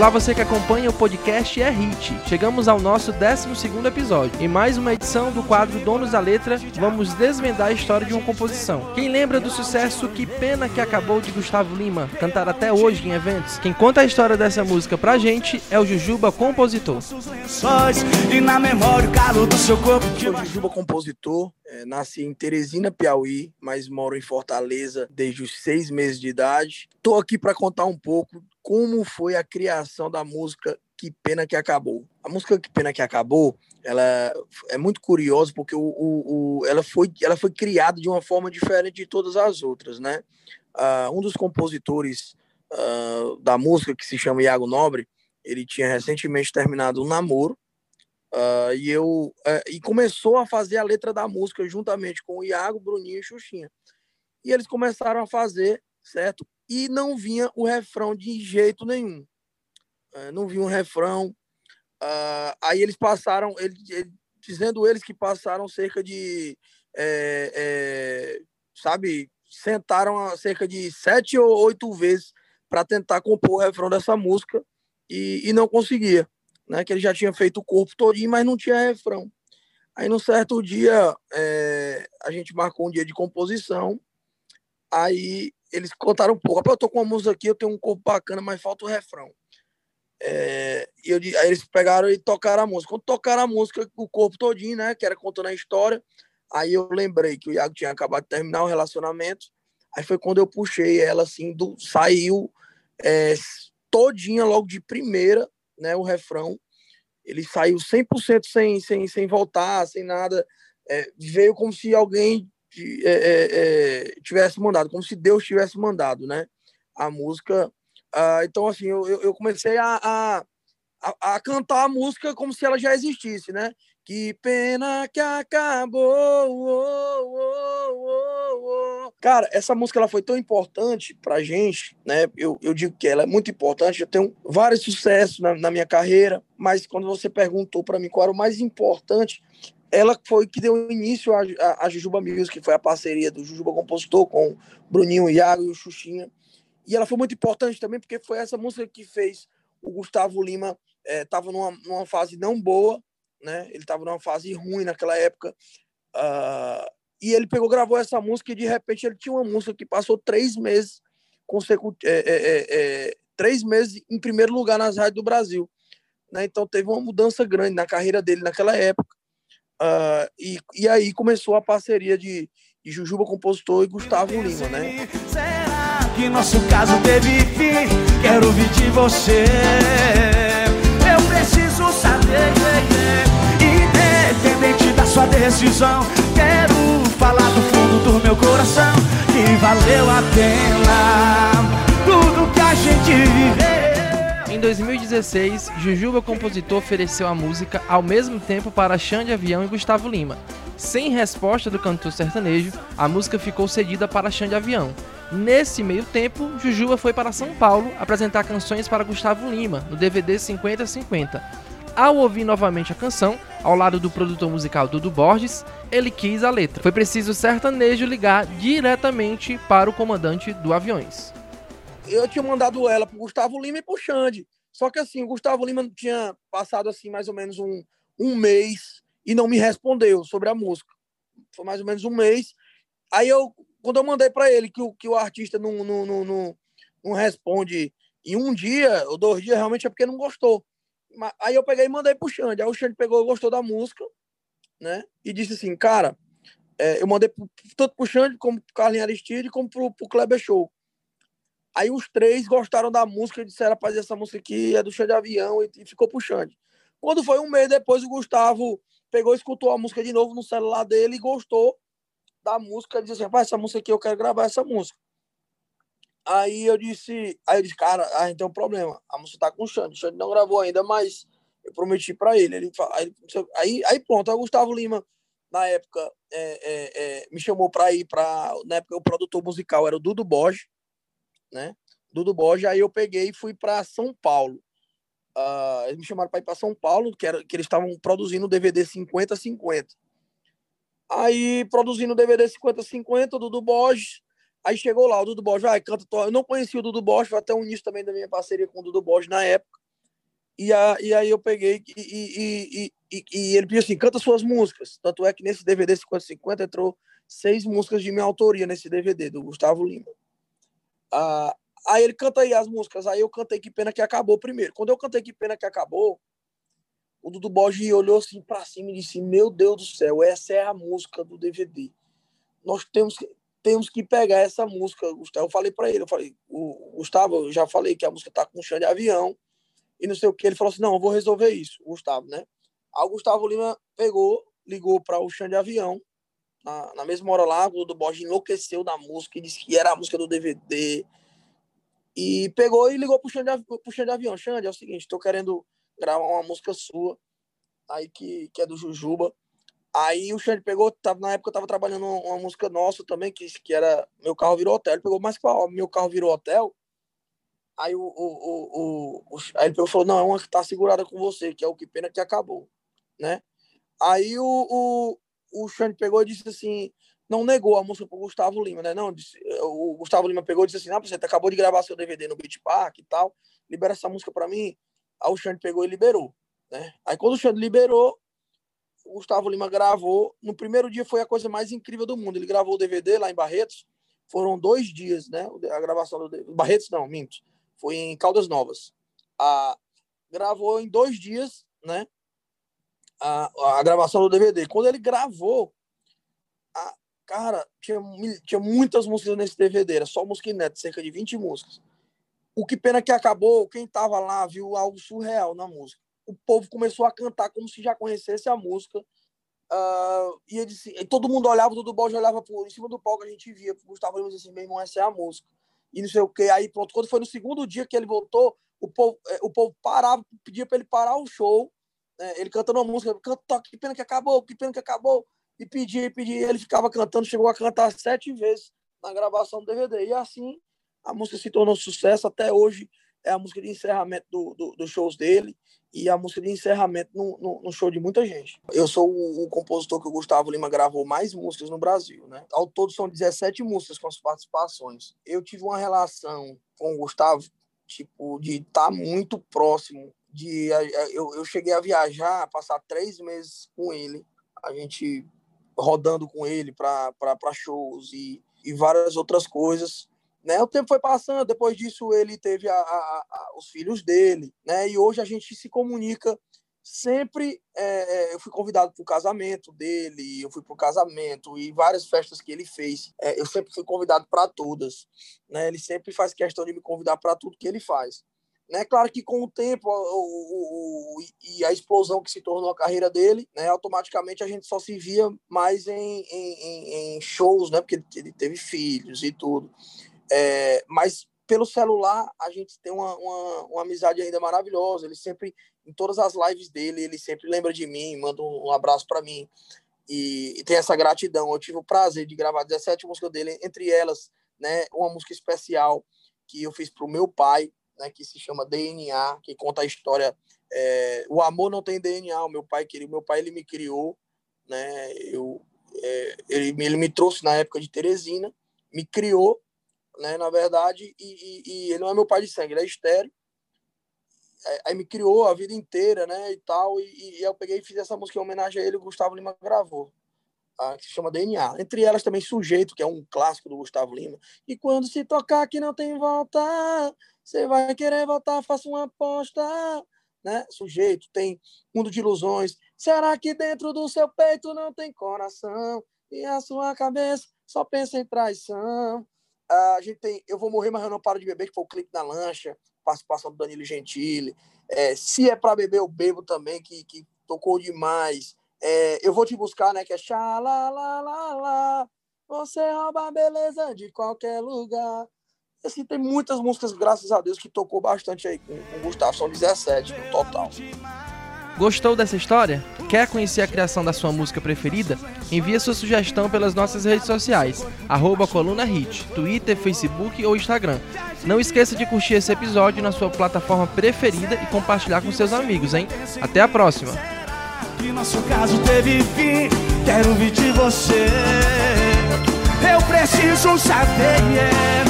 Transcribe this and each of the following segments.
Olá, você que acompanha o podcast é Hit. Chegamos ao nosso 12 episódio. Em mais uma edição do quadro Donos da Letra, vamos desvendar a história de uma composição. Quem lembra do sucesso Que Pena Que Acabou de Gustavo Lima, cantar até hoje em eventos? Quem conta a história dessa música pra gente é o Jujuba, compositor. Sóis e na memória o calor do seu corpo. Sou Jujuba compositor, é, nasci em Teresina, Piauí, mas moro em Fortaleza desde os seis meses de idade. Estou aqui para contar um pouco como foi a criação da música Que Pena Que Acabou. A música Que Pena Que Acabou, ela é muito curiosa porque o, o, o- ela, foi, ela foi criada de uma forma diferente de todas as outras, né? Ah, um dos compositores ah, da música, que se chama Iago Nobre, ele tinha recentemente terminado um namoro ah, e eu eh, e começou a fazer a letra da música juntamente com o Iago, Bruninho e Xuxinha. E eles começaram a fazer, certo? E não vinha o refrão de jeito nenhum. Eh, não vinha um refrão. Ah, aí eles passaram, ele, ele- dizendo eles que passaram cerca de, eh, eh, sabe, sentaram cerca de sete ou oito vezes para tentar compor o refrão dessa música e, e não conseguia né? Que ele já tinha feito o corpo todinho, mas não tinha refrão. Aí, num certo dia, é, a gente marcou um dia de composição. Aí eles contaram um pouco. "Rapaz, Eu tô com uma música aqui, eu tenho um corpo bacana, mas falta o refrão. É, e eu, aí eles pegaram e tocaram a música. Quando tocaram a música, o corpo todinho, né? Que era contando a história. Aí eu lembrei que o Iago tinha acabado de terminar o relacionamento. Aí foi quando eu puxei ela assim, do, saiu é, todinha logo de primeira, né? O refrão. Ele saiu 100% sem, sem, sem voltar, sem nada. É, veio como se alguém de- é, é, é, tivesse mandado, como se Deus tivesse mandado, né? A música. Ah, então, assim, eu, eu comecei a, a, a, cantar a música como se ela já existisse, né? Que pena que acabou. oh, oh, oh. Cara, essa música ela foi tão importante pra gente, né? Eu, eu digo que ela é muito importante. Eu tenho vários sucessos na, na minha carreira, mas quando você perguntou pra mim qual era o mais importante, ela foi que deu início à, Jujuba Music, que foi a parceria do Jujuba Compositor com o Bruninho, o Iago e o Xuxinha. E ela foi muito importante também porque foi essa música que fez o Gustavo Lima estava numa, numa fase não boa, né? Ele estava numa fase ruim naquela época. ah, e ele pegou, gravou essa música e de repente ele tinha uma música que passou três meses consecutivos, três meses em primeiro lugar nas rádios do Brasil. Né? Então teve uma mudança grande na carreira dele naquela época. Ah, e, e aí começou a parceria de, de Jujuba Compositor e Gustavo Lima, né? Será que nosso caso teve fim? Quero ouvir de você. Eu preciso saber, independente da sua decisão. Quero falar do fundo do meu coração que valeu a pena 2016, Jujuba Compositor ofereceu a música ao mesmo tempo para Xande Avião e Gustavo Lima. Sem resposta do cantor sertanejo, a música ficou cedida para Xande Avião. Nesse meio tempo, Jujuba foi para São Paulo apresentar canções para Gustavo Lima, no DVD 50-50. Ao ouvir novamente a canção, ao lado do produtor musical Dudu Borges, ele quis a letra. Foi preciso o sertanejo ligar diretamente para o comandante do Aviões. eu tinha mandado ela pro Gustavo Lima e pro Xande. Só que assim, o Gustavo Lima tinha passado assim mais ou menos um, um mês e não me respondeu sobre a música. Foi mais ou menos um mês. Aí eu, quando eu mandei para ele que o, que o artista não, não, não, não, não responde em um dia ou dois dias, realmente é porque não gostou. Aí eu peguei e mandei pro Xande. Aí o Xande pegou gostou da música, né? E disse assim, cara, é, eu mandei pro- tanto pro Xande, como pro Carlinhos Aristide, como pro, pro Kleber Show. Aí os três gostaram da música e disseram, rapaz, essa música aqui é do Xande Avião e, e ficou pro Xande. Quando foi um mês depois, o Gustavo pegou e escutou a música de novo no celular dele e gostou da música. Ele disse assim, rapaz, essa música aqui eu quero gravar essa música. Aí eu disse, aí eu disse, cara, a gente tem um problema. A música tá com o Xande. O Xande não gravou ainda, mas eu prometi para ele. ele aí, aí, aí pronto, aí o Gustavo Lima, na época, é, é, é, me chamou para ir para. Na época, o produtor musical era o Dudu Borges. Né? Dudu Borges, aí eu peguei e fui para São Paulo. Uh, eles me chamaram para ir para São Paulo, que, era, que eles estavam produzindo o DVD 50-50. Aí, produzindo o DVD 50-50, Dudu Borges. Aí chegou lá, o Dudu Borges, vai, canta. Eu não conhecia o Dudu Borges, foi até o início também da minha parceria com o Dudu Borges na época. E, a, e aí eu peguei e, e, e, e, ele pediu assim: canta suas músicas. Tanto é que nesse DVD 50-50 entrou seis músicas de minha autoria nesse DVD, do Gustavo Lima. Ah, aí ele canta aí as músicas. Aí eu cantei Que Pena Que Acabou primeiro. Quando eu cantei Que Pena Que Acabou, o Dudu Borges olhou assim para cima e disse: Meu Deus do céu, essa é a música do DVD. Nós temos que, temos que pegar essa música, Gustavo. Eu falei para ele: eu falei, o Gustavo, eu já falei que a música tá com chão de avião e não sei o que. Ele falou assim: não, eu vou resolver isso, Gustavo, né? Aí o Gustavo Lima pegou, ligou para o chão de avião. Na, na mesma hora lá, o do Borges enlouqueceu da música e disse que era a música do DVD. E pegou e ligou pro Xande, de avião. Xande, é o seguinte, tô querendo gravar uma música sua, aí que, que é do Jujuba. Aí o Xande pegou, tava, na época eu tava trabalhando uma, música nossa também, que, que era Meu Carro Virou Hotel. Ele pegou, mas qual? Meu Carro Virou Hotel? Aí o, o, o, o, aí ele falou, não, é uma que tá segurada com você, que é o que pena que acabou, né? Aí o, o, o Xande pegou e disse assim, não negou a música pro Gustavo Lima, né? Não, disse, o Gustavo Lima pegou e disse assim, ah, você acabou de gravar seu DVD no Beach Park e tal, libera essa música para mim. Aí o Xande pegou e liberou, né? Aí quando o Xande liberou, o Gustavo Lima gravou. No primeiro dia foi a coisa mais incrível do mundo. Ele gravou o DVD lá em Barretos. Foram dois dias, né? A gravação do. Barretos não, minto foi em Caldas Novas. A, gravou em dois dias, né? A, a gravação do DVD. Quando ele gravou, a, cara, tinha, tinha muitas músicas nesse DVD, era só música inédita, cerca de 20 músicas. O que pena que acabou, quem tava lá viu algo surreal na música. O povo começou a cantar como se já conhecesse a música. Uh, e, ele, e todo mundo olhava, todo mundo olhava por em cima do palco, a gente via. O Gustavo Lima disse assim: meu irmão, essa é a música e não sei o que. Aí pronto, quando foi no segundo dia que ele voltou, o povo, é, o povo parava, pedia para ele parar o show, né? ele cantando uma música, canta, que pena que acabou, que pena que acabou, e pedia, e pedia, ele ficava cantando, chegou a cantar sete vezes na gravação do DVD. E assim a música se tornou sucesso até hoje. É a música de encerramento do, do, dos shows dele e a música de encerramento no, no, no, show de muita gente. Eu sou o, o, compositor que o Gustavo Lima gravou mais músicas no Brasil, né? Ao todo são 17 músicas com as participações. Eu tive uma relação com o Gustavo, tipo, de estar tá muito próximo. De, eu, eu cheguei a viajar, passar três meses com ele, a gente rodando com ele para shows e, e várias outras coisas. Né? O tempo foi passando, depois disso ele teve a, a, a, os filhos dele, né? E hoje a gente se comunica sempre. É, é eu fui convidado para o casamento dele, eu fui para o casamento e várias festas que ele fez. É, eu sempre fui convidado para todas, né? Ele sempre faz questão de me convidar para tudo que ele faz. Né? Claro que com o tempo o, o, o, e a explosão que se tornou a carreira dele, né? automaticamente a gente só se via mais em, em, em shows, né? porque ele teve filhos e tudo. É, mas pelo celular a gente tem uma, uma, uma, amizade ainda maravilhosa. Ele sempre, em todas as lives dele, ele sempre lembra de mim, manda um, abraço para mim e, e, tem essa gratidão. Eu tive o prazer de gravar 17 músicas dele, entre elas, né, uma música especial que eu fiz para o meu pai, né, que se chama DNA, que conta a história. É, o amor não tem DNA. O meu pai queria, meu pai ele me criou, né? Eu, é, ele, ele me trouxe na época de Teresina, me criou né, na verdade, e, e, e, ele não é meu pai de sangue, ele é estéreo. Aí me criou a vida inteira, né, e tal, e, e eu peguei e fiz essa música em homenagem a ele, o Gustavo Lima gravou, que se chama DNA. Entre elas também Sujeito, que é um clássico do Gustavo Lima. E quando se tocar que não tem volta, você vai querer voltar, faça uma aposta, né? Sujeito, tem Mundo de Ilusões. Será que dentro do seu peito não tem coração? E a sua cabeça só pensa em traição? a gente tem Eu Vou Morrer, mas eu não paro de beber, que foi o clipe na lancha, participação do Danilo Gentili. É, se é para beber, eu bebo também, que, que tocou demais. É, eu vou te buscar, né? Que é lá Você rouba a beleza de qualquer lugar. Assim, tem muitas músicas, graças a Deus, que tocou bastante aí com, com o Gustavo. São 17 no total. Gostou dessa história? Quer conhecer a criação da sua música preferida? Envie sua sugestão pelas nossas redes sociais, arroba coluna hit, Twitter, Facebook ou Instagram. Não esqueça de curtir esse episódio na sua plataforma preferida e compartilhar com seus amigos, hein? Até a próxima! Que nosso caso teve fim, quero ouvir de você. Eu preciso saber, yeah.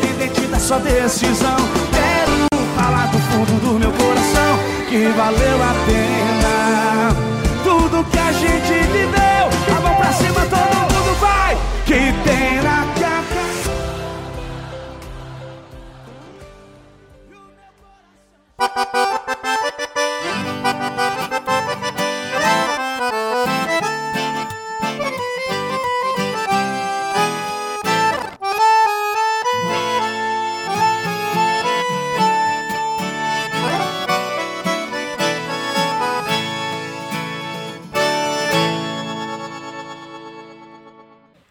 independente da sua decisão.